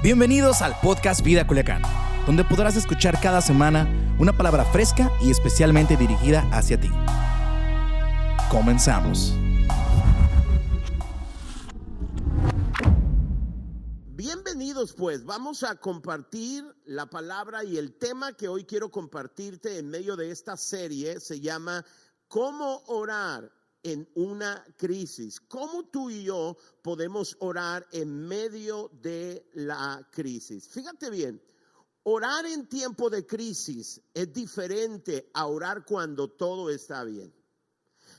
Bienvenidos al podcast Vida Culiacán, donde podrás escuchar cada semana una palabra fresca y especialmente dirigida hacia ti. Comenzamos. Bienvenidos pues, vamos a compartir la palabra y el tema que hoy quiero compartirte en medio de esta serie se llama ¿Cómo orar en una crisis. ¿Cómo tú y yo podemos orar en medio de la crisis? Fíjate bien, orar en tiempo de crisis es diferente a orar cuando todo está bien.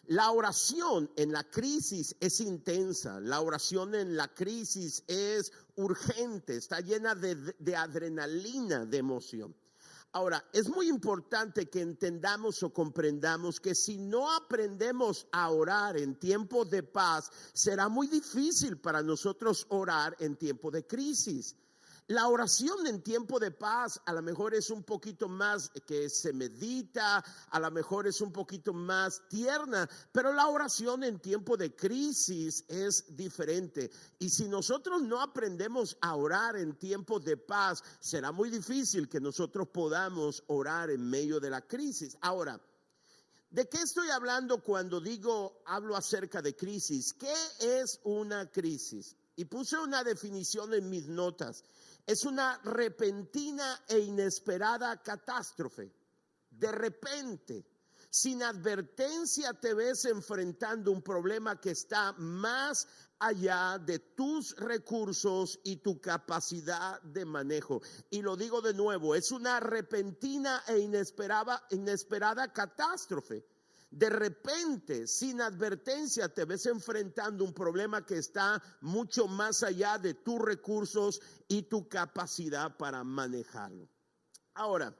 La oración en la crisis es intensa, la oración en la crisis es urgente, está llena de, de adrenalina, de emoción. Ahora, es muy importante que entendamos o comprendamos que si no aprendemos a orar en tiempo de paz, será muy difícil para nosotros orar en tiempo de crisis. La oración en tiempo de paz a lo mejor es un poquito más que se medita, a lo mejor es un poquito más tierna, pero la oración en tiempo de crisis es diferente. Y si nosotros no aprendemos a orar en tiempo de paz, será muy difícil que nosotros podamos orar en medio de la crisis. Ahora, ¿De qué estoy hablando cuando digo, hablo acerca de crisis? ¿Qué es una crisis? Y puse una definición en mis notas es una repentina e inesperada catástrofe. De repente, sin advertencia te ves enfrentando un problema que está más allá de tus recursos y tu capacidad de manejo. Y lo digo de nuevo, es una repentina e inesperada, inesperada catástrofe de repente, sin advertencia, te ves enfrentando un problema que está mucho más allá de tus recursos y tu capacidad para manejarlo. Ahora,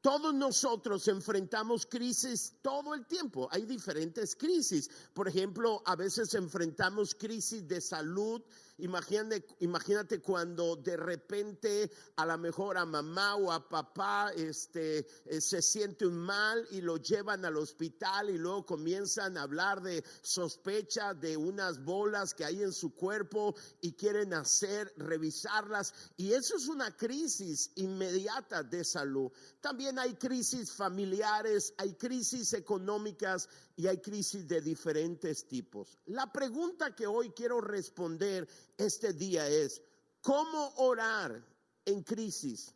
todos nosotros enfrentamos crisis todo el tiempo. Hay diferentes crisis. Por ejemplo, a veces enfrentamos crisis de salud Imagínate, imagínate cuando de repente a lo mejor a mamá o a papá este, eh, se siente un mal y lo llevan al hospital y luego comienzan a hablar de sospecha de unas bolas que hay en su cuerpo y quieren hacer, revisarlas. Y eso es una crisis inmediata de salud. También hay crisis familiares, hay crisis económicas y hay crisis de diferentes tipos. La pregunta que hoy quiero responder este día es, ¿cómo orar en crisis?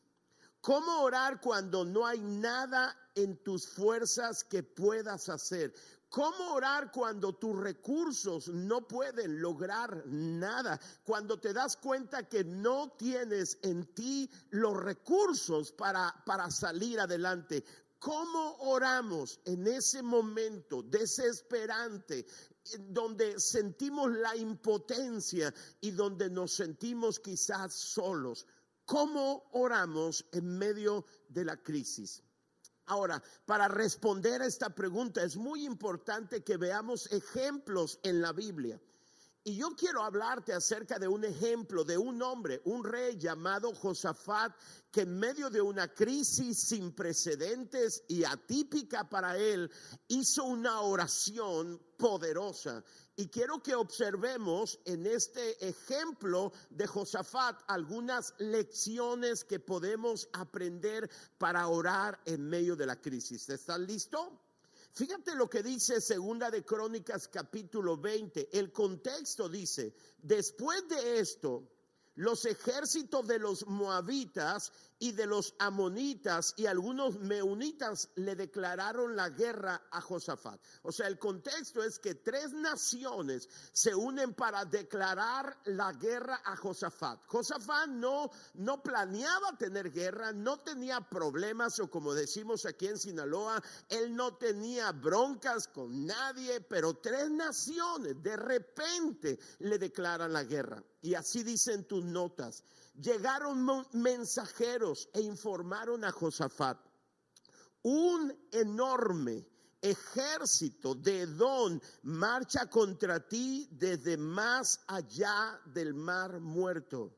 ¿Cómo orar cuando no hay nada en tus fuerzas que puedas hacer? ¿Cómo orar cuando tus recursos no pueden lograr nada? Cuando te das cuenta que no tienes en ti los recursos para, para salir adelante. ¿Cómo oramos en ese momento desesperante donde sentimos la impotencia y donde nos sentimos quizás solos? ¿Cómo oramos en medio de la crisis? Ahora, para responder a esta pregunta es muy importante que veamos ejemplos en la Biblia. Y yo quiero hablarte acerca de un ejemplo de un hombre, un rey llamado Josafat, que en medio de una crisis sin precedentes y atípica para él, hizo una oración poderosa. Y quiero que observemos en este ejemplo de Josafat algunas lecciones que podemos aprender para orar en medio de la crisis. ¿Están listos? Fíjate lo que dice Segunda de Crónicas capítulo 20. El contexto dice, después de esto, los ejércitos de los moabitas y de los amonitas y algunos meunitas le declararon la guerra a Josafat. O sea, el contexto es que tres naciones se unen para declarar la guerra a Josafat. Josafat no, no planeaba tener guerra, no tenía problemas o como decimos aquí en Sinaloa, él no tenía broncas con nadie, pero tres naciones de repente le declaran la guerra. Y así dicen tus notas llegaron mensajeros e informaron a Josafat, un enorme ejército de Edom marcha contra ti desde más allá del mar muerto.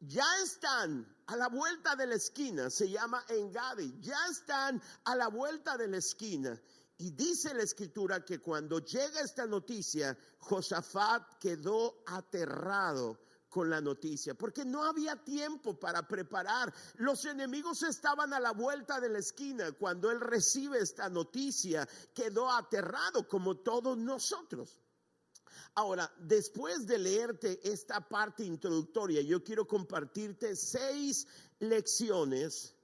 Ya están a la vuelta de la esquina, se llama Engadi, ya están a la vuelta de la esquina. Y dice la escritura que cuando llega esta noticia, Josafat quedó aterrado con la noticia, porque no había tiempo para preparar. Los enemigos estaban a la vuelta de la esquina. Cuando él recibe esta noticia, quedó aterrado como todos nosotros. Ahora, después de leerte esta parte introductoria, yo quiero compartirte seis lecciones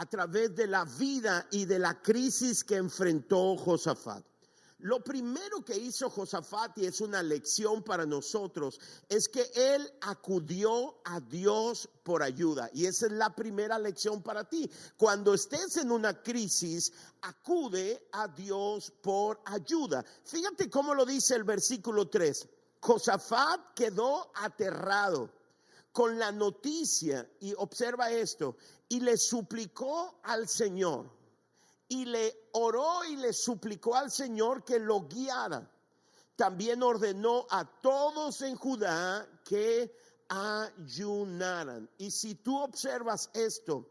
a través de la vida y de la crisis que enfrentó Josafat. Lo primero que hizo Josafat, y es una lección para nosotros, es que él acudió a Dios por ayuda. Y esa es la primera lección para ti. Cuando estés en una crisis, acude a Dios por ayuda. Fíjate cómo lo dice el versículo 3. Josafat quedó aterrado con la noticia, y observa esto, y le suplicó al Señor y le oró y le suplicó al Señor que lo guiara. También ordenó a todos en Judá que ayunaran. Y si tú observas esto,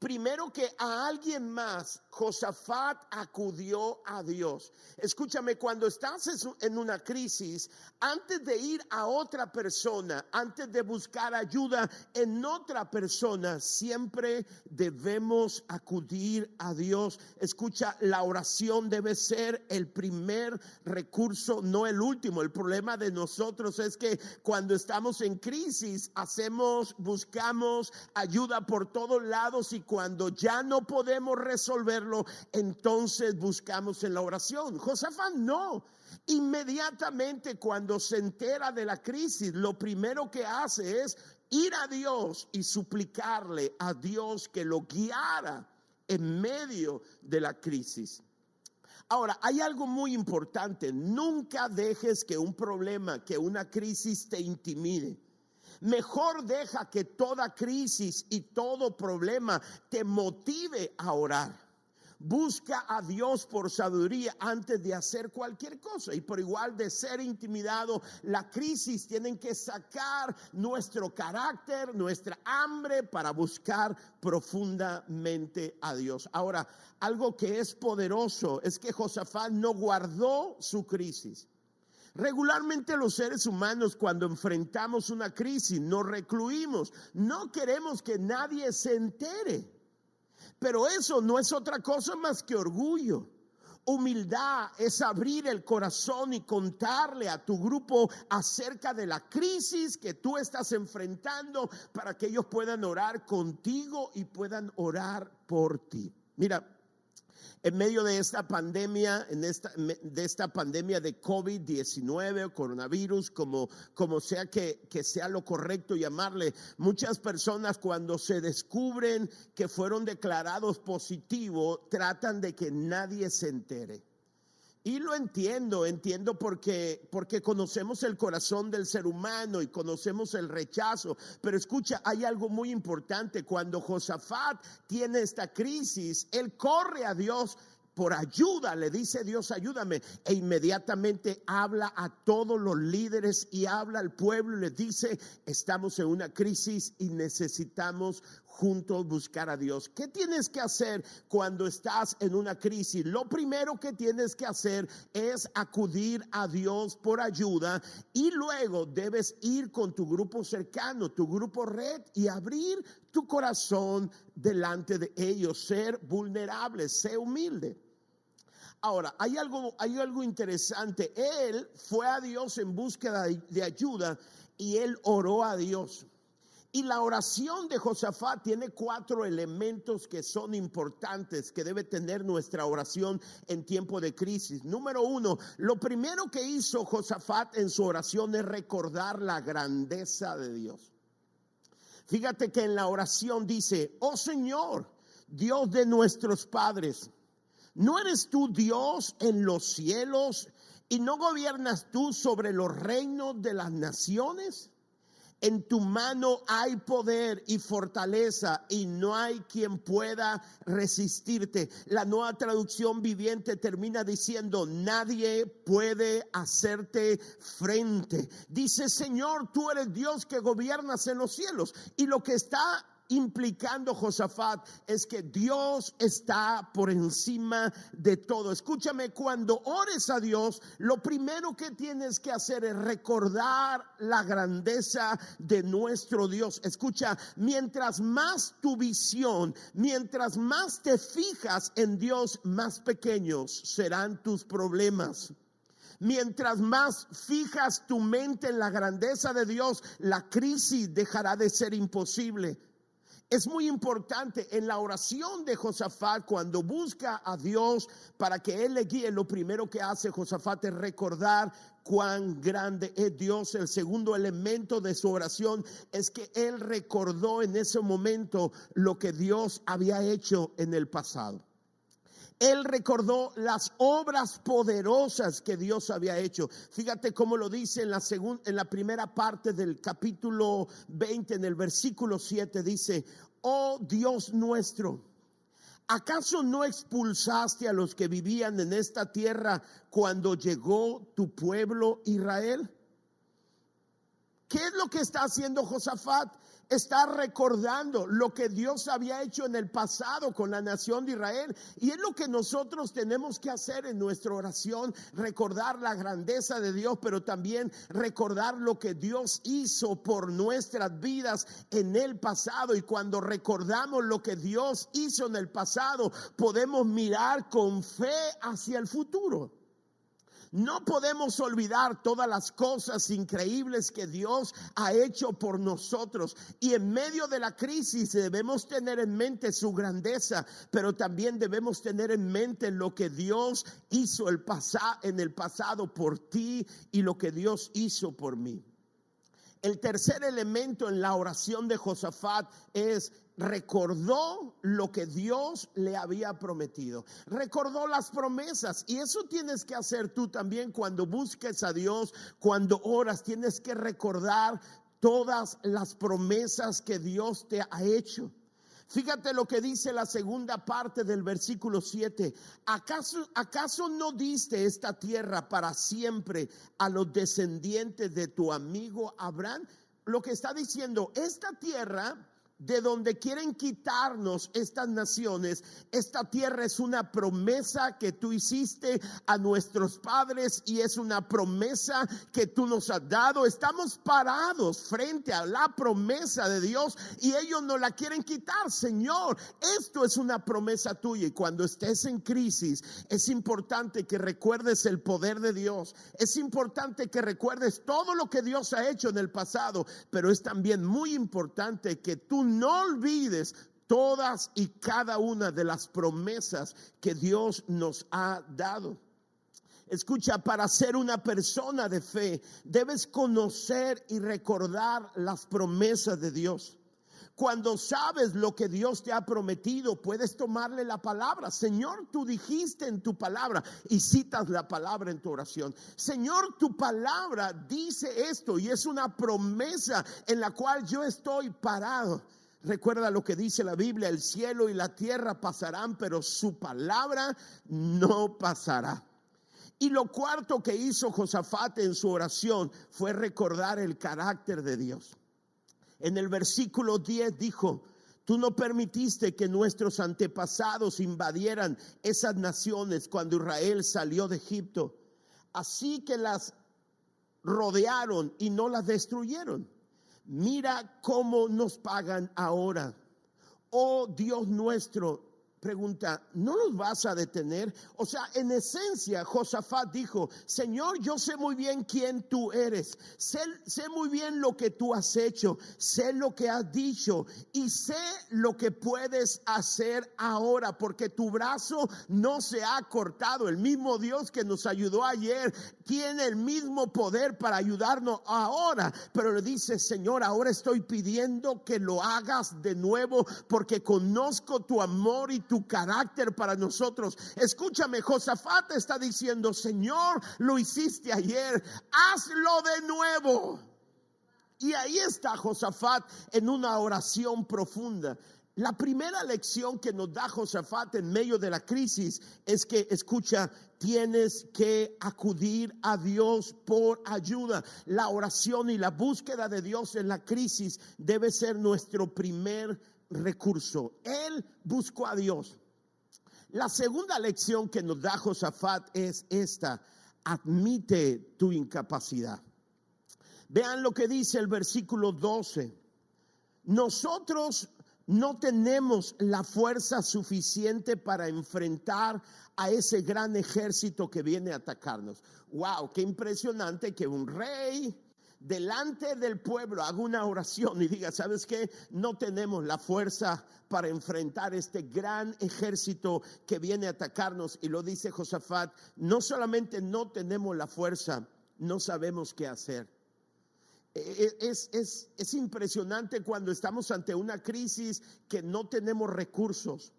primero que a alguien más, Josafat acudió a Dios. Escúchame, cuando estás en una crisis, antes de ir a otra persona, antes de buscar ayuda en otra persona, siempre debemos acudir a Dios. Escucha, la oración debe ser el primer recurso, no el último. El problema de nosotros es que cuando estamos en crisis, hacemos, buscamos ayuda por todos lados y cuando ya no podemos resolverlo, entonces buscamos en la oración. Josafat no. Inmediatamente cuando se entera de la crisis, lo primero que hace es ir a Dios y suplicarle a Dios que lo guiara en medio de la crisis. Ahora, hay algo muy importante. Nunca dejes que un problema, que una crisis te intimide. Mejor deja que toda crisis y todo problema te motive a orar. Busca a Dios por sabiduría antes de hacer cualquier cosa. Y por igual de ser intimidado, la crisis tienen que sacar nuestro carácter, nuestra hambre para buscar profundamente a Dios. Ahora, algo que es poderoso es que Josafat no guardó su crisis. Regularmente los seres humanos cuando enfrentamos una crisis nos recluimos. No queremos que nadie se entere. Pero eso no es otra cosa más que orgullo. Humildad es abrir el corazón y contarle a tu grupo acerca de la crisis que tú estás enfrentando para que ellos puedan orar contigo y puedan orar por ti. Mira, en medio de esta pandemia, de esta pandemia de COVID-19 o coronavirus, como, como sea que sea lo correcto llamarle, muchas personas cuando se descubren que fueron declarados positivos, tratan de que nadie se entere. Y lo entiendo, entiendo porque, porque conocemos el corazón del ser humano y conocemos el rechazo. Pero escucha, hay algo muy importante. Cuando Josafat tiene esta crisis, él corre a Dios por ayuda, le dice Dios, ayúdame. E inmediatamente habla a todos los líderes y habla al pueblo y les dice, estamos en una crisis y necesitamos juntos buscar a Dios. ¿Qué tienes que hacer cuando estás en una crisis? Lo primero que tienes que hacer es acudir a Dios por ayuda y luego debes ir con tu grupo cercano, tu grupo red y abrir tu corazón delante de ellos, ser vulnerable, ser humilde. Ahora, hay algo, hay algo interesante. Él fue a Dios en búsqueda de ayuda y él oró a Dios. Y la oración de Josafat tiene cuatro elementos que son importantes que debe tener nuestra oración en tiempo de crisis. Número uno, lo primero que hizo Josafat en su oración es recordar la grandeza de Dios. Fíjate que en la oración dice, oh Señor, Dios de nuestros padres, ¿no eres tú Dios en los cielos y no gobiernas tú sobre los reinos de las naciones? En tu mano hay poder y fortaleza y no hay quien pueda resistirte. La nueva traducción viviente termina diciendo, nadie puede hacerte frente. Dice, Señor, tú eres Dios que gobiernas en los cielos. Y lo que está implicando Josafat es que Dios está por encima de todo. Escúchame, cuando ores a Dios, lo primero que tienes que hacer es recordar la grandeza de nuestro Dios. Escucha, mientras más tu visión, mientras más te fijas en Dios, más pequeños serán tus problemas. Mientras más fijas tu mente en la grandeza de Dios, la crisis dejará de ser imposible. Es muy importante en la oración de Josafat, cuando busca a Dios para que Él le guíe, lo primero que hace Josafat es recordar cuán grande es Dios. El segundo elemento de su oración es que Él recordó en ese momento lo que Dios había hecho en el pasado él recordó las obras poderosas que Dios había hecho. Fíjate cómo lo dice en la, primera parte del capítulo 20, en el versículo 7, dice, oh Dios nuestro, ¿acaso no expulsaste a los que vivían en esta tierra cuando llegó tu pueblo Israel? ¿Qué es lo que está haciendo Josafat? Está recordando lo que Dios había hecho en el pasado con la nación de Israel. Y es lo que nosotros tenemos que hacer en nuestra oración, recordar la grandeza de Dios, pero también recordar lo que Dios hizo por nuestras vidas en el pasado. Y cuando recordamos lo que Dios hizo en el pasado, podemos mirar con fe hacia el futuro. No podemos olvidar todas las cosas increíbles que Dios ha hecho por nosotros. Y en medio de la crisis debemos tener en mente su grandeza, pero también debemos tener en mente lo que Dios hizo el en el pasado por ti y lo que Dios hizo por mí. El tercer elemento en la oración de Josafat es recordó lo que Dios le había prometido. Recordó las promesas. Y eso tienes que hacer tú también cuando busques a Dios, cuando oras. Tienes que recordar todas las promesas que Dios te ha hecho. Fíjate lo que dice la segunda parte del versículo 7. ¿Acaso, ¿Acaso no diste esta tierra para siempre a los descendientes de tu amigo Abraham? Lo que está diciendo, esta tierra de donde quieren quitarnos estas naciones, esta tierra es una promesa que tú hiciste a nuestros padres y es una promesa que tú nos has dado. Estamos parados frente a la promesa de Dios y ellos no la quieren quitar. Señor, esto es una promesa tuya y cuando estés en crisis es importante que recuerdes el poder de Dios. Es importante que recuerdes todo lo que Dios ha hecho en el pasado, pero es también muy importante que tú no olvides todas y cada una de las promesas que Dios nos ha dado. Escucha, para ser una persona de fe, debes conocer y recordar las promesas de Dios. Cuando sabes lo que Dios te ha prometido, puedes tomarle la palabra. Señor, tú dijiste en tu palabra y citas la palabra en tu oración. Señor, tu palabra dice esto y es una promesa en la cual yo estoy parado. Recuerda lo que dice la Biblia, el cielo y la tierra pasarán, pero su palabra no pasará. Y lo cuarto que hizo Josafat en su oración fue recordar el carácter de Dios. En el versículo 10 dijo, tú no permitiste que nuestros antepasados invadieran esas naciones cuando Israel salió de Egipto. Así que las rodearon y no las destruyeron mira cómo nos pagan ahora. Oh Dios nuestro, pregunta, ¿no los vas a detener? O sea, en esencia, Josafat dijo, Señor, yo sé muy bien quién tú eres, sé, sé, muy bien lo que tú has hecho, sé lo que has dicho y sé lo que puedes hacer ahora, porque tu brazo no se ha cortado. El mismo Dios que nos ayudó ayer tiene el mismo poder para ayudarnos ahora, pero le dice, Señor, ahora estoy pidiendo que lo hagas de nuevo, porque conozco tu amor y tu carácter para nosotros. Escúchame, Josafat está diciendo, Señor, lo hiciste ayer, hazlo de nuevo. Y ahí está Josafat en una oración profunda. La primera lección que nos da Josafat en medio de la crisis es que, escucha, tienes que acudir a Dios por ayuda. La oración y la búsqueda de Dios en la crisis debe ser nuestro primer recurso. Él buscó a Dios. La segunda lección que nos da Josafat es esta, admite tu incapacidad. Vean lo que dice el versículo 12. Nosotros no tenemos la fuerza suficiente para enfrentar a ese gran ejército que viene a atacarnos. Wow, qué impresionante que un rey delante del pueblo haga una oración y diga, ¿sabes qué? No tenemos la fuerza para enfrentar este gran ejército que viene a atacarnos. Y lo dice Josafat, no solamente no tenemos la fuerza, no sabemos qué hacer. E, e, es, es, es, impresionante cuando estamos ante una crisis que no tenemos recursos,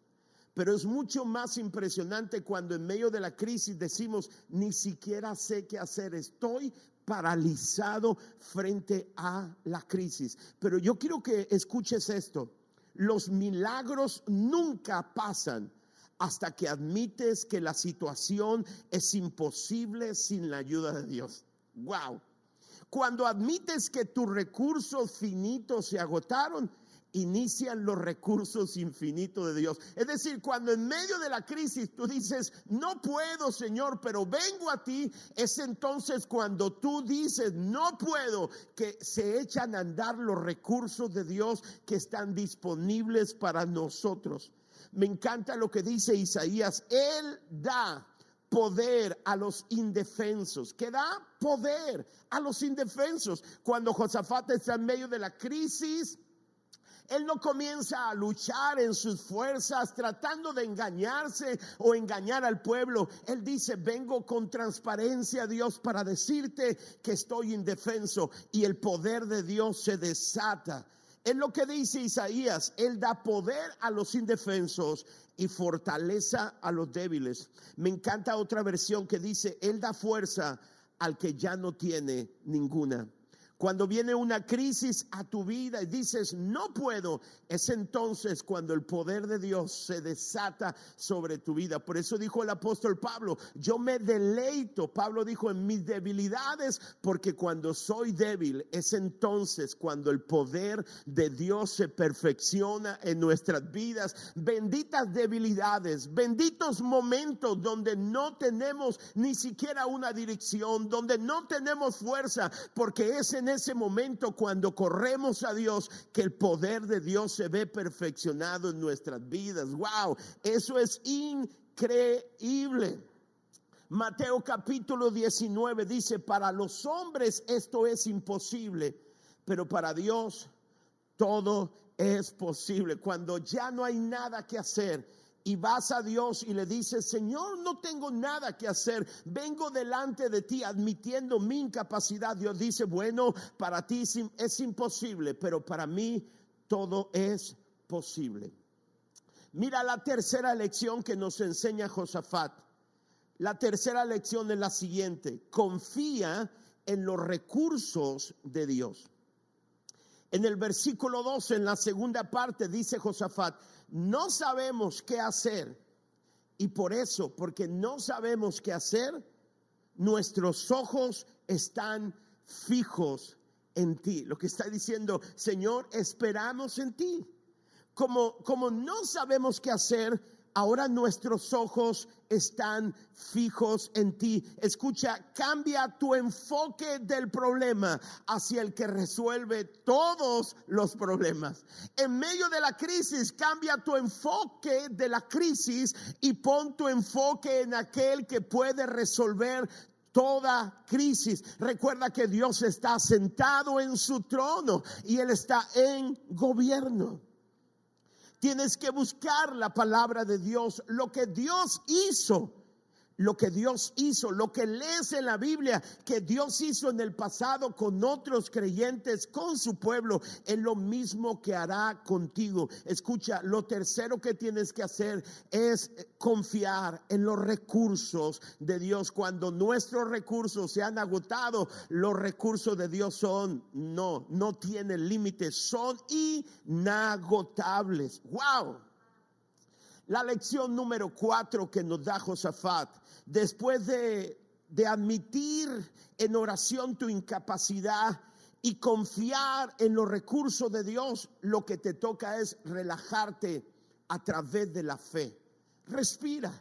pero es mucho más impresionante cuando en medio de la crisis decimos, ni siquiera sé qué hacer, estoy paralizado frente a la crisis. Pero yo quiero que escuches esto, los milagros nunca pasan hasta que admites que la situación es imposible sin la ayuda de Dios. Wow. Cuando admites que tus recursos finitos se agotaron, inician los recursos infinitos de Dios. Es decir, cuando en medio de la crisis tú dices, no puedo, Señor, pero vengo a ti, es entonces cuando tú dices, no puedo, que se echan a andar los recursos de Dios que están disponibles para nosotros. Me encanta lo que dice Isaías, Él da poder a los indefensos, que da poder a los indefensos. Cuando Josafat está en medio de la crisis, él no comienza a luchar en sus fuerzas tratando de engañarse o engañar al pueblo. Él dice, vengo con transparencia, Dios, para decirte que estoy indefenso y el poder de Dios se desata. Es lo que dice Isaías, Él da poder a los indefensos y fortaleza a los débiles. Me encanta otra versión que dice, Él da fuerza al que ya no tiene ninguna. Cuando viene una crisis a tu vida y dices, no puedo, es entonces cuando el poder de Dios se desata sobre tu vida. Por eso dijo el apóstol Pablo, yo me deleito, Pablo dijo, en mis debilidades, porque cuando soy débil es entonces cuando el poder de Dios se perfecciona en nuestras vidas. Benditas debilidades, benditos momentos donde no tenemos ni siquiera una dirección, donde no tenemos fuerza, porque es en ese momento cuando corremos a Dios que el poder de Dios se ve perfeccionado en nuestras vidas. Wow, eso es increíble. Mateo capítulo 19 dice, para los hombres esto es imposible, pero para Dios todo es posible. Cuando ya no hay nada que hacer, y vas a Dios y le dices, Señor, no tengo nada que hacer, vengo delante de ti admitiendo mi incapacidad. Dios dice, bueno, para ti es imposible, pero para mí todo es posible. Mira la tercera lección que nos enseña Josafat. La tercera lección es la siguiente, confía en los recursos de Dios. En el versículo 12, en la segunda parte, dice Josafat, no sabemos qué hacer. Y por eso, porque no sabemos qué hacer, nuestros ojos están fijos en ti. Lo que está diciendo, Señor, esperamos en ti. Como, como no sabemos qué hacer, ahora nuestros ojos están fijos en ti. Escucha, cambia tu enfoque del problema hacia el que resuelve todos los problemas. En medio de la crisis, cambia tu enfoque de la crisis y pon tu enfoque en aquel que puede resolver toda crisis. Recuerda que Dios está sentado en su trono y Él está en gobierno. Tienes que buscar la palabra de Dios, lo que Dios hizo lo que Dios hizo, lo que lees en la Biblia, que Dios hizo en el pasado con otros creyentes, con su pueblo, es lo mismo que hará contigo. Escucha, lo tercero que tienes que hacer es confiar en los recursos de Dios. Cuando nuestros recursos se han agotado, los recursos de Dios son, no, no tienen límites, son inagotables. ¡Wow! La lección número cuatro que nos da Josafat después de, admitir en oración tu incapacidad, y confiar en los recursos de Dios, lo que te toca es relajarte a través de la fe. Respira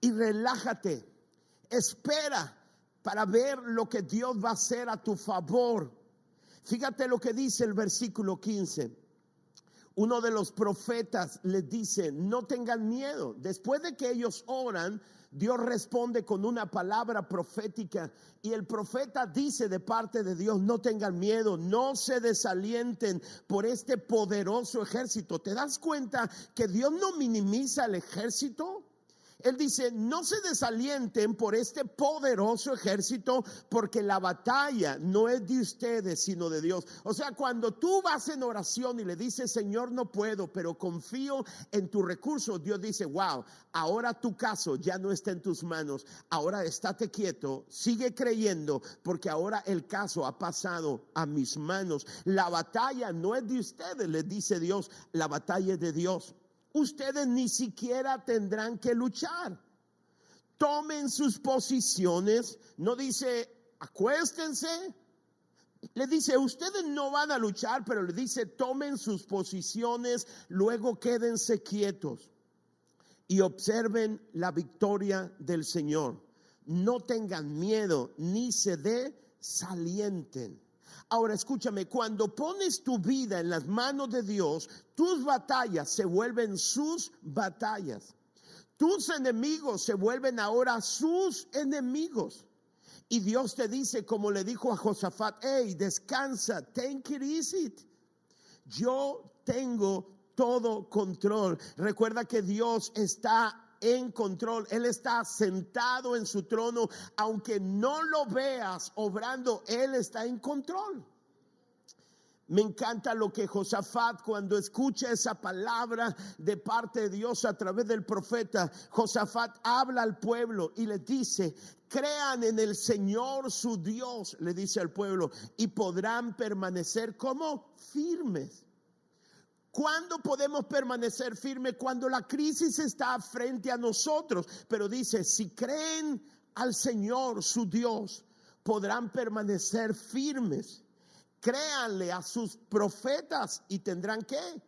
y relájate. Espera para ver lo que Dios va a hacer a tu favor. Fíjate lo que dice el versículo 15. Uno de los profetas les dice, no tengan miedo. Después de que ellos oran, Dios responde con una palabra profética y el profeta dice de parte de Dios, no tengan miedo, no se desalienten por este poderoso ejército. ¿Te das cuenta que Dios no minimiza el ejército? Él dice, no se desalienten por este poderoso ejército, porque la batalla no es de ustedes, sino de Dios. O sea, cuando tú vas en oración y le dices, Señor, no puedo, pero confío en tu recurso, Dios dice, wow, ahora tu caso ya no está en tus manos, ahora estate quieto, sigue creyendo, porque ahora el caso ha pasado a mis manos. La batalla no es de ustedes, le dice Dios, la batalla es de Dios ustedes ni siquiera tendrán que luchar. Tomen sus posiciones, no dice acuéstense, le dice, ustedes no van a luchar, pero le dice, tomen sus posiciones, luego quédense quietos y observen la victoria del Señor. No tengan miedo ni se desalienten. Ahora escúchame, cuando pones tu vida en las manos de Dios, tus batallas se vuelven sus batallas. Tus enemigos se vuelven ahora sus enemigos. Y Dios te dice, como le dijo a Josafat, hey, descansa, take it easy. Yo tengo todo control. Recuerda que Dios está en control. Él está sentado en su trono. Aunque no lo veas obrando, Él está en control. Me encanta lo que Josafat cuando escucha esa palabra de parte de Dios a través del profeta, Josafat habla al pueblo y le dice, crean en el Señor su Dios, le dice al pueblo, y podrán permanecer como firmes. ¿Cuándo podemos permanecer firmes? Cuando la crisis está frente a nosotros. Pero dice, si creen al Señor, su Dios, podrán permanecer firmes. Créanle a sus profetas y tendrán qué?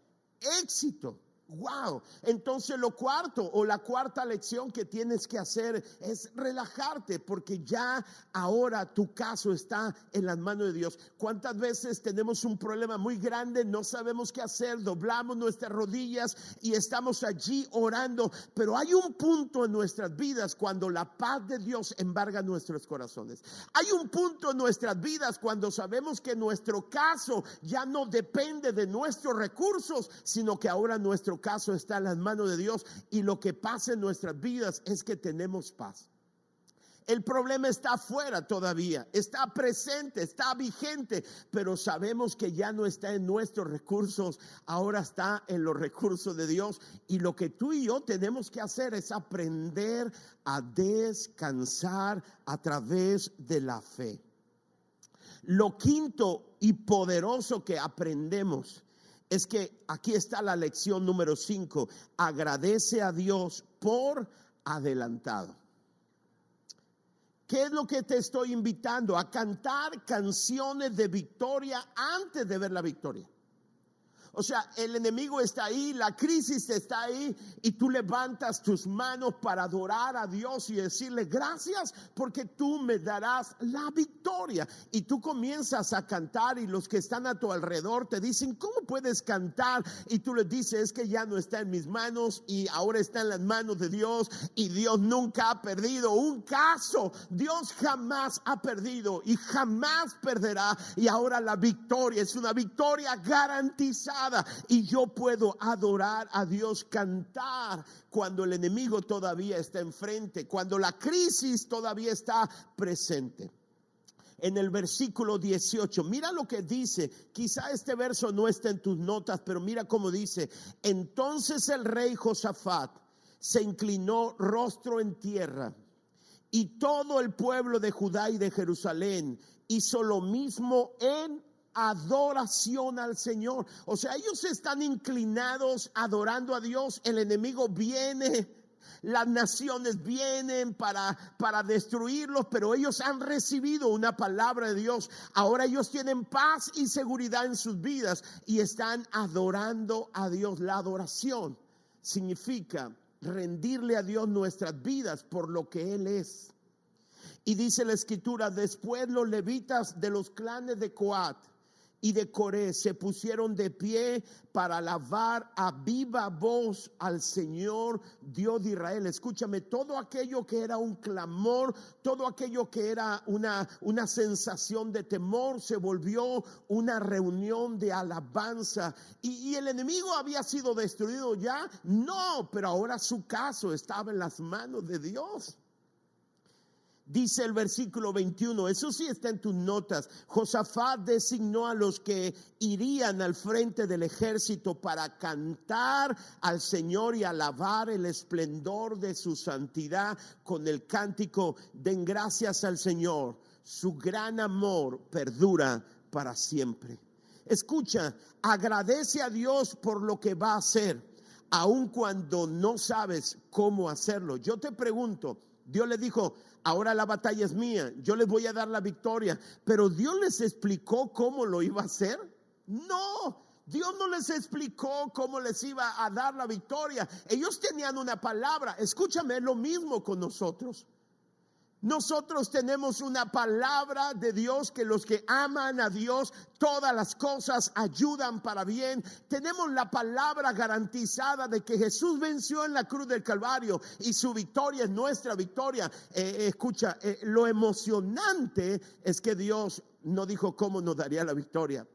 Éxito. Wow. Entonces lo cuarto o la cuarta lección que tienes que hacer es relajarte porque ya ahora tu caso está en las manos de Dios. ¿Cuántas veces tenemos un problema muy grande, no sabemos qué hacer, doblamos nuestras rodillas y estamos allí orando, pero hay un punto en nuestras vidas cuando la paz de Dios embarga nuestros corazones. Hay un punto en nuestras vidas cuando sabemos que nuestro caso ya no depende de nuestros recursos, sino que ahora nuestro caso está en las manos de Dios y lo que pasa en nuestras vidas es que tenemos paz. El problema está afuera todavía, está presente, está vigente, pero sabemos que ya no está en nuestros recursos, ahora está en los recursos de Dios. Y lo que tú y yo tenemos que hacer es aprender a descansar a través de la fe. Lo quinto y poderoso que aprendemos es que aquí está la lección número 5. Agradece a Dios por adelantado. ¿Qué es lo que te estoy invitando? A cantar canciones de victoria antes de ver la victoria. O sea, el enemigo está ahí, la crisis está ahí y tú levantas tus manos para adorar a Dios y decirle gracias porque tú me darás la victoria. Y tú comienzas a cantar y los que están a tu alrededor te dicen, ¿cómo puedes cantar? Y tú les dices, es que ya no está en mis manos y ahora está en las manos de Dios y Dios nunca ha perdido un caso. Dios jamás ha perdido y jamás perderá. Y ahora la victoria es una victoria garantizada y yo puedo adorar a Dios, cantar cuando el enemigo todavía está enfrente, cuando la crisis todavía está presente. En el versículo 18, mira lo que dice, quizá este verso no está en tus notas, pero mira cómo dice, entonces el rey Josafat se inclinó rostro en tierra y todo el pueblo de Judá y de Jerusalén hizo lo mismo en adoración al Señor. O sea, ellos están inclinados adorando a Dios. El enemigo viene Las naciones vienen para, para destruirlos, pero ellos han recibido una palabra de Dios. Ahora ellos tienen paz y seguridad en sus vidas y están adorando a Dios. La adoración significa rendirle a Dios nuestras vidas por lo que Él es. Y dice la escritura, después los levitas de los clanes de Coat y de Coré se pusieron de pie para alabar a viva voz al Señor Dios de Israel. Escúchame, todo aquello que era un clamor, todo aquello que era una, una sensación de temor, se volvió una reunión de alabanza. Y, y el enemigo había sido destruido ya, no, pero ahora su caso estaba en las manos de Dios. Dice el versículo 21, eso sí está en tus notas. Josafat designó a los que irían al frente del ejército para cantar al Señor y alabar el esplendor de su santidad con el cántico, den gracias al Señor, su gran amor perdura para siempre. Escucha, agradece a Dios por lo que va a hacer, aun cuando no sabes cómo hacerlo. Yo te pregunto, Dios le dijo, ahora la batalla es mía, yo les voy a dar la victoria. Pero Dios les explicó cómo lo iba a hacer. No, Dios no les explicó cómo les iba a dar la victoria. Ellos tenían una palabra. Escúchame, lo mismo con nosotros. Nosotros tenemos una palabra de Dios que los que aman a Dios, todas las cosas ayudan para bien. Tenemos la palabra garantizada de que Jesús venció en la cruz del Calvario y su victoria es nuestra victoria. Eh, eh, escucha, eh, lo emocionante es que Dios no dijo cómo nos daría la victoria.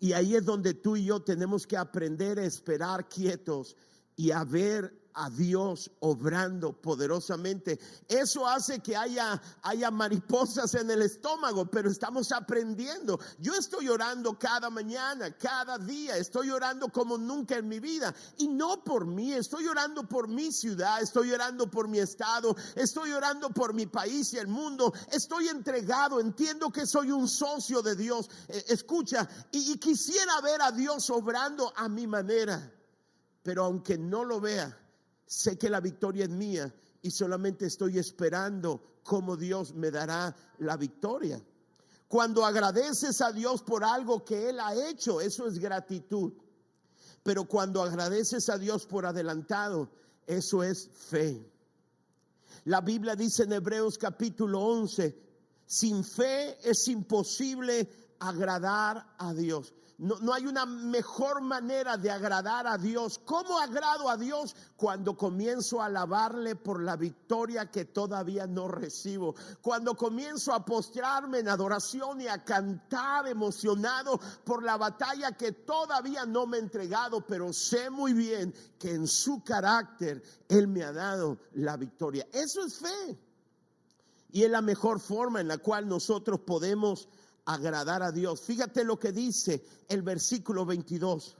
Y ahí es donde tú y yo tenemos que aprender a esperar quietos y a ver a Dios obrando poderosamente. Eso hace que haya, haya mariposas en el estómago, pero estamos aprendiendo. Yo estoy orando cada mañana, cada día, estoy orando como nunca en mi vida. Y no por mí, estoy orando por mi ciudad, estoy orando por mi estado, estoy orando por mi país y el mundo. Estoy entregado, entiendo que soy un socio de Dios. Eh, escucha, y, y quisiera ver a Dios obrando a mi manera. Pero aunque no lo vea, sé que la victoria es mía y solamente estoy esperando cómo Dios me dará la victoria. Cuando agradeces a Dios por algo que Él ha hecho, eso es gratitud. Pero cuando agradeces a Dios por adelantado, eso es fe. La Biblia dice en Hebreos capítulo 11, sin fe es imposible agradar a Dios. No, hay una mejor manera de agradar a Dios. ¿Cómo agrado a Dios? Cuando comienzo a alabarle por la victoria que todavía no recibo. Cuando comienzo a postrarme en adoración y a cantar emocionado por la batalla que todavía no me he entregado, pero sé muy bien que en su carácter Él me ha dado la victoria. Eso es fe. Y es la mejor forma en la cual nosotros podemos agradar a Dios. Fíjate lo que dice el versículo 22.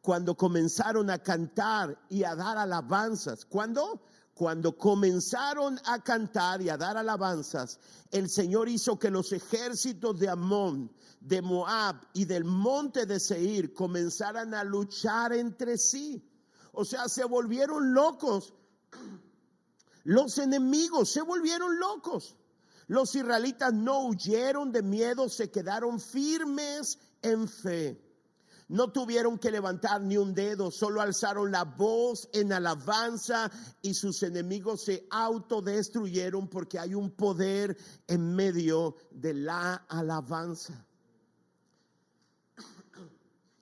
Cuando comenzaron a cantar y a dar alabanzas. ¿Cuándo? Cuando comenzaron a cantar y a dar alabanzas, el Señor hizo que los ejércitos de Amón, de Moab y del monte de Seir comenzaran a luchar entre sí. O sea, se volvieron locos. Los enemigos se volvieron locos. Los israelitas no huyeron de miedo, se quedaron firmes en fe. No tuvieron que levantar ni un dedo, solo alzaron la voz en alabanza y sus enemigos se autodestruyeron porque hay un poder en medio de la alabanza.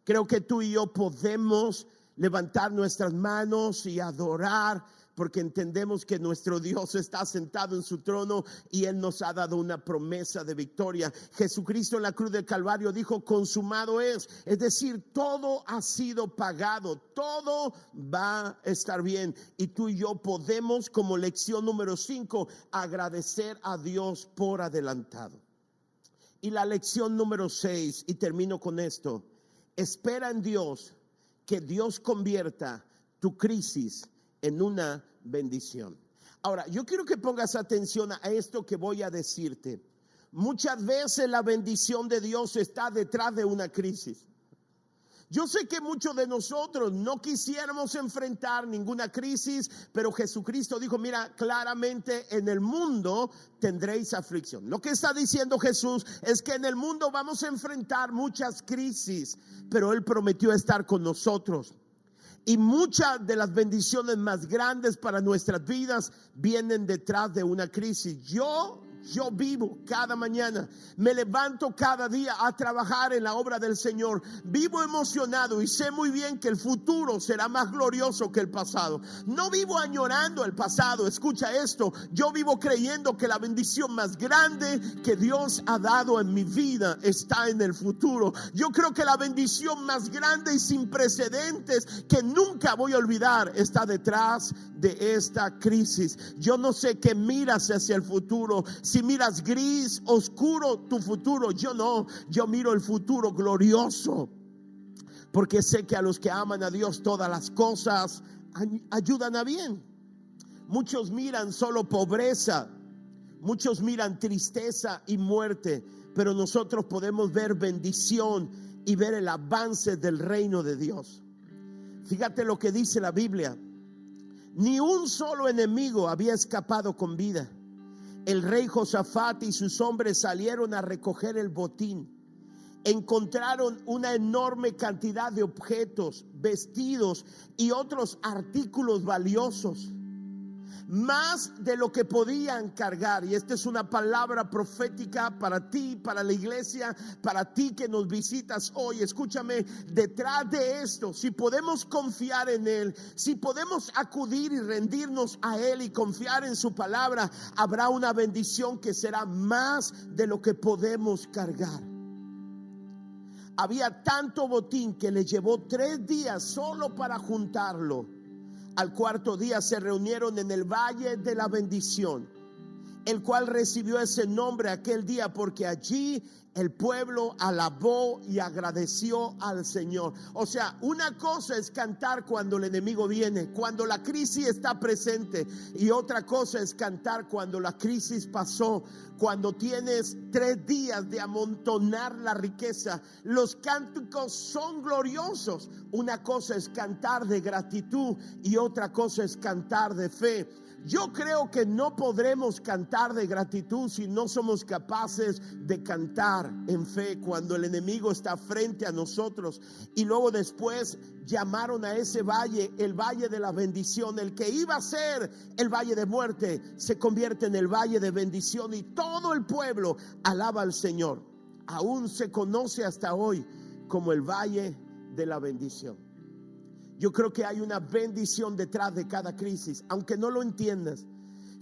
Creo que tú y yo podemos levantar nuestras manos y adorar porque entendemos que nuestro Dios está sentado en su trono y Él nos ha dado una promesa de victoria. Jesucristo en la cruz del Calvario dijo, consumado es, es decir, todo ha sido pagado, todo va a estar bien. Y tú y yo podemos, como lección número 5, agradecer a Dios por adelantado. Y la lección número 6, y termino con esto, espera en Dios que Dios convierta tu crisis en una bendición. Ahora, yo quiero que pongas atención a esto que voy a decirte. Muchas veces la bendición de Dios está detrás de una crisis. Yo sé que muchos de nosotros no quisiéramos enfrentar ninguna crisis, pero Jesucristo dijo, mira, claramente en el mundo tendréis aflicción. Lo que está diciendo Jesús es que en el mundo vamos a enfrentar muchas crisis, pero Él prometió estar con nosotros. Y muchas de las bendiciones más grandes para nuestras vidas vienen detrás de una crisis. Yo yo vivo cada mañana, me levanto cada día a trabajar en la obra del Señor. Vivo emocionado y sé muy bien que el futuro será más glorioso que el pasado. No vivo añorando el pasado, escucha esto. Yo vivo creyendo que la bendición más grande que Dios ha dado en mi vida está en el futuro. Yo creo que la bendición más grande y sin precedentes que nunca voy a olvidar está detrás de esta crisis. Yo no sé qué miras hacia el futuro si miras gris, oscuro tu futuro, yo no, yo miro el futuro glorioso. Porque sé que a los que aman a Dios todas las cosas ayudan a bien. Muchos miran solo pobreza, muchos miran tristeza y muerte, pero nosotros podemos ver bendición y ver el avance del reino de Dios. Fíjate lo que dice la Biblia. Ni un solo enemigo había escapado con vida el rey Josafat y sus hombres salieron a recoger el botín. Encontraron una enorme cantidad de objetos, vestidos y otros artículos valiosos más de lo que podían cargar. Y esta es una palabra profética para ti, para la iglesia, para ti que nos visitas hoy. Escúchame, detrás de esto, si podemos confiar en Él, si podemos acudir y rendirnos a Él y confiar en su palabra, habrá una bendición que será más de lo que podemos cargar. Había tanto botín que le llevó tres días solo para juntarlo al cuarto día se reunieron en el valle de la bendición, el cual recibió ese nombre aquel día porque allí el pueblo alabó y agradeció al Señor. O sea, una cosa es cantar cuando el enemigo viene, cuando la crisis está presente, y otra cosa es cantar cuando la crisis pasó, cuando tienes tres días de amontonar la riqueza. Los cánticos son gloriosos. Una cosa es cantar de gratitud y otra cosa es cantar de fe. Yo creo que no podremos cantar de gratitud si no somos capaces de cantar en fe cuando el enemigo está frente a nosotros. Y luego después llamaron a ese valle el valle de la bendición. El que iba a ser el valle de muerte se convierte en el valle de bendición y todo el pueblo alaba al Señor. Aún se conoce hasta hoy como el valle de la bendición. Yo creo que hay una bendición detrás de cada crisis, aunque no lo entiendas.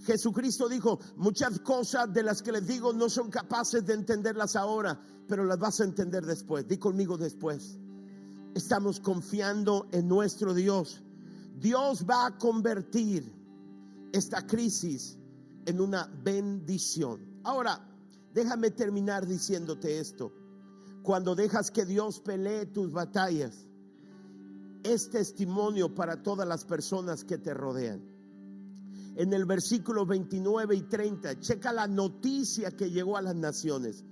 Jesucristo dijo, muchas cosas de las que les digo no son capaces de entenderlas ahora, pero las vas a entender después. Di conmigo después. Estamos confiando en nuestro Dios. Dios va a convertir esta crisis en una bendición. Ahora, déjame terminar diciéndote esto. Cuando dejas que Dios pelee tus batallas, es testimonio para todas las personas que te rodean. En el versículo 29 y 30, checa la noticia que llegó a las naciones.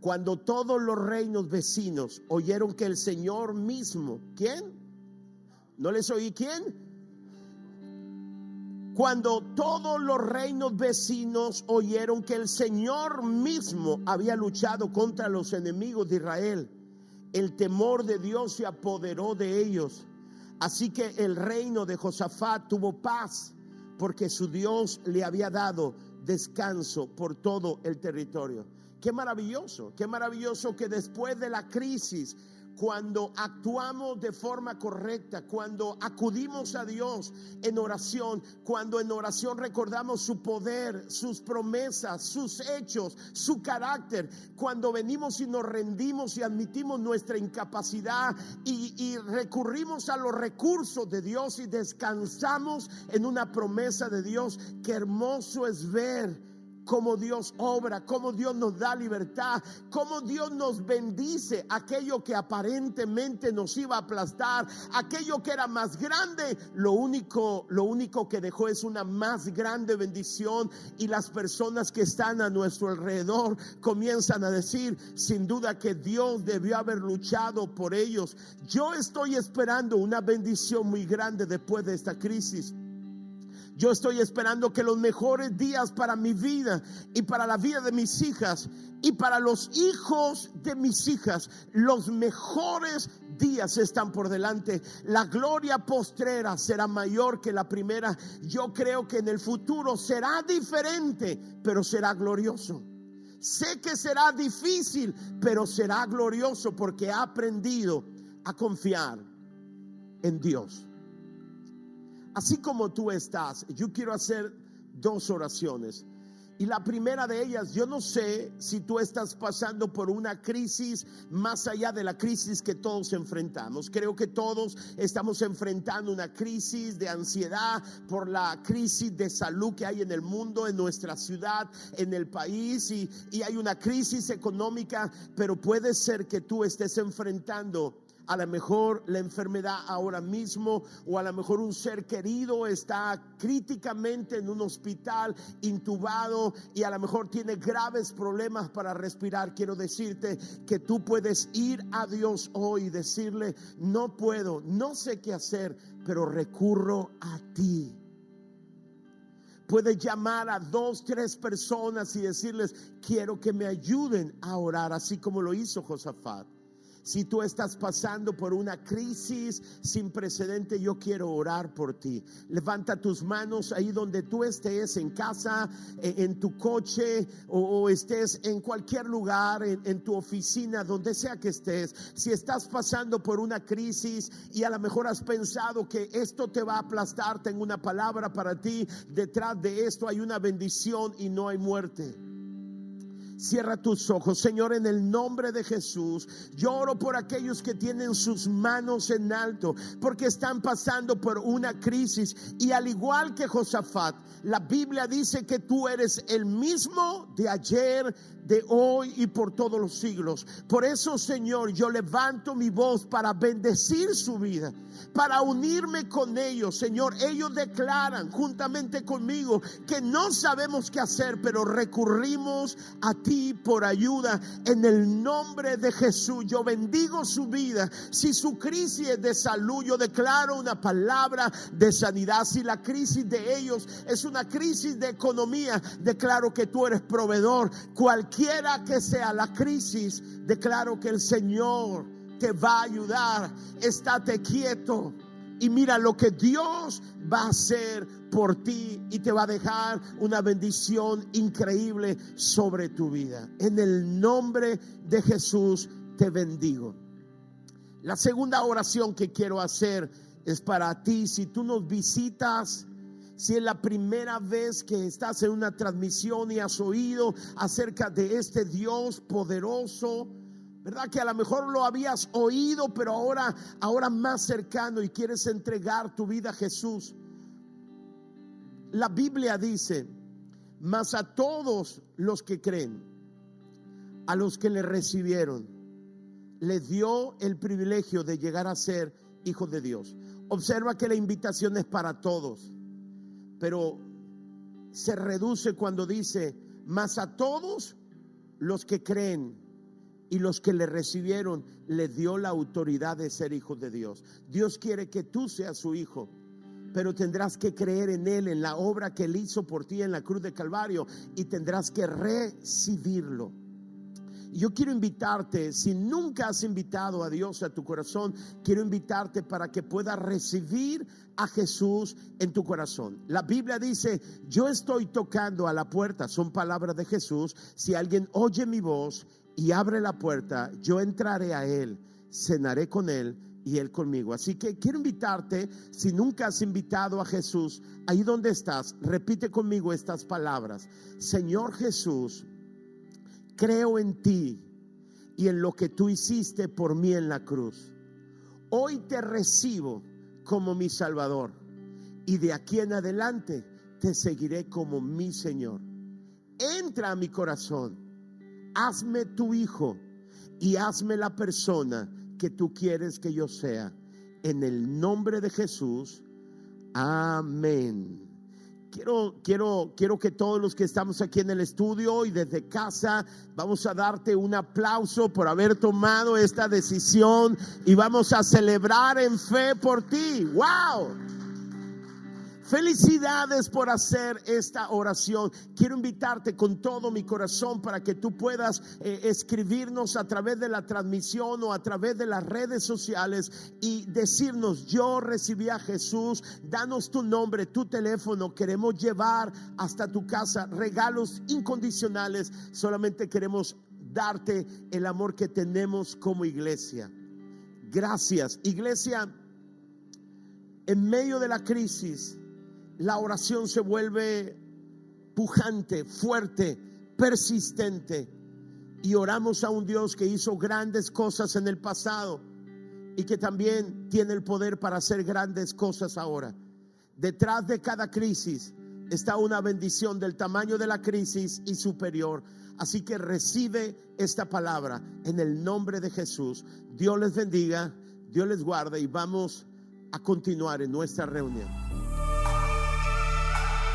Cuando todos los reinos vecinos oyeron que el Señor mismo, ¿quién? ¿No les oí quién? Cuando todos los reinos vecinos oyeron que el Señor mismo había luchado contra los enemigos de Israel, el temor de Dios se apoderó de ellos Así que el reino de Josafat tuvo paz porque su Dios le había dado descanso por todo el territorio. Qué maravilloso, qué maravilloso que después de la crisis cuando actuamos de forma correcta, cuando acudimos a Dios en oración, cuando en oración recordamos su poder, sus promesas, sus hechos, su carácter, cuando venimos y nos rendimos y admitimos nuestra incapacidad y, recurrimos a los recursos de Dios y descansamos en una promesa de Dios, qué hermoso es ver cómo Dios obra, cómo Dios nos da libertad, cómo Dios nos bendice aquello que aparentemente nos iba a aplastar, aquello que era más grande, lo único, lo único que dejó es una más grande bendición y las personas que están a nuestro alrededor comienzan a decir, sin duda que Dios debió haber luchado por ellos. Yo estoy esperando una bendición muy grande después de esta crisis. Yo estoy esperando que los mejores días para mi vida y para la vida de mis hijas y para los hijos de mis hijas, los mejores días están por delante. La gloria postrera será mayor que la primera. Yo creo que en el futuro será diferente, pero será glorioso. Sé que será difícil, pero será glorioso porque he aprendido a confiar en Dios así como tú estás, yo quiero hacer dos oraciones. Y la primera de ellas, yo no sé si tú estás pasando por una crisis más allá de la crisis que todos enfrentamos. Creo que todos estamos enfrentando una crisis de ansiedad por la crisis de salud que hay en el mundo, en nuestra ciudad, en el país. Y, y hay una crisis económica, pero puede ser que tú estés enfrentando a lo mejor la enfermedad ahora mismo o a lo mejor un ser querido está críticamente en un hospital intubado y a lo mejor tiene graves problemas para respirar. Quiero decirte que tú puedes ir a Dios hoy y decirle, no puedo, no sé qué hacer, pero recurro a ti. Puedes llamar a dos, tres personas y decirles, quiero que me ayuden a orar, así como lo hizo Josafat. Si tú estás pasando por una crisis sin precedente, yo quiero orar por ti. Levanta tus manos ahí donde tú estés, en casa, en, tu coche o, estés en cualquier lugar, en, en tu oficina, donde sea que estés. Si estás pasando por una crisis y a lo mejor has pensado que esto te va a aplastar, tengo una palabra para ti. Detrás de esto hay una bendición y no hay muerte. Cierra tus ojos, Señor, en el nombre de Jesús. Yo oro por aquellos que tienen sus manos en alto, porque están pasando por una crisis. Y al igual que Josafat, la Biblia dice que tú eres el mismo de ayer, de hoy y por todos los siglos. Por eso, Señor, yo levanto mi voz para bendecir su vida, para unirme con ellos. Señor, ellos declaran juntamente conmigo que no sabemos qué hacer, pero recurrimos a ti por ayuda. En el nombre de Jesús, yo bendigo su vida. Si su crisis es de salud, yo declaro una palabra de sanidad. Si la crisis de ellos es una crisis de economía, declaro que tú eres proveedor. Cualquiera que sea la crisis, declaro que el Señor te va a ayudar. Estate quieto y mira lo que Dios va a hacer por ti y te va a dejar una bendición increíble sobre tu vida. En el nombre de Jesús te bendigo. La segunda oración que quiero hacer es para ti. Si tú nos visitas, si es la primera vez que estás en una transmisión y has oído acerca de este Dios poderoso, ¿verdad? Que a lo mejor lo habías oído, pero ahora, ahora más cercano y quieres entregar tu vida a Jesús. La Biblia dice, mas a todos los que creen, a los que le recibieron, le dio el privilegio de llegar a ser hijos de Dios. Observa que la invitación es para todos pero se reduce cuando dice, más a todos los que creen y los que le recibieron, le dio la autoridad de ser hijos de Dios. Dios quiere que tú seas su hijo, pero tendrás que creer en Él, en la obra que Él hizo por ti en la cruz de Calvario, y tendrás que recibirlo. Yo quiero invitarte, si nunca has invitado a Dios a tu corazón, quiero invitarte para que puedas recibir a Jesús en tu corazón. La Biblia dice, yo estoy tocando a la puerta, son palabras de Jesús. Si alguien oye mi voz y abre la puerta, yo entraré a Él, cenaré con Él y Él conmigo. Así que quiero invitarte, si nunca has invitado a Jesús, ahí donde estás, repite conmigo estas palabras. Señor Jesús, creo en ti y en lo que tú hiciste por mí en la cruz. Hoy te recibo como mi Salvador y de aquí en adelante te seguiré como mi Señor. entra a mi corazón, hazme tu hijo y hazme la persona que tú quieres que yo sea. En el nombre de Jesús, amén. Quiero, quiero, quiero que todos los que estamos aquí en el estudio y desde casa, vamos a darte un aplauso por haber tomado esta decisión y vamos a celebrar en fe por ti. ¡Wow! Felicidades por hacer esta oración. Quiero invitarte con todo mi corazón para que tú puedas eh, escribirnos a través de la transmisión o a través de las redes sociales y decirnos, yo recibí a Jesús, danos tu nombre, tu teléfono, queremos llevar hasta tu casa regalos incondicionales, solamente queremos darte el amor que tenemos como iglesia. Gracias, iglesia, en medio de la crisis la oración se vuelve pujante, fuerte, persistente. Y oramos a un Dios que hizo grandes cosas en el pasado y que también tiene el poder para hacer grandes cosas ahora. Detrás de cada crisis está una bendición del tamaño de la crisis y superior. Así que recibe esta palabra en el nombre de Jesús. Dios les bendiga, Dios les guarde y vamos a continuar en nuestra reunión.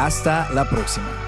Hasta la próxima.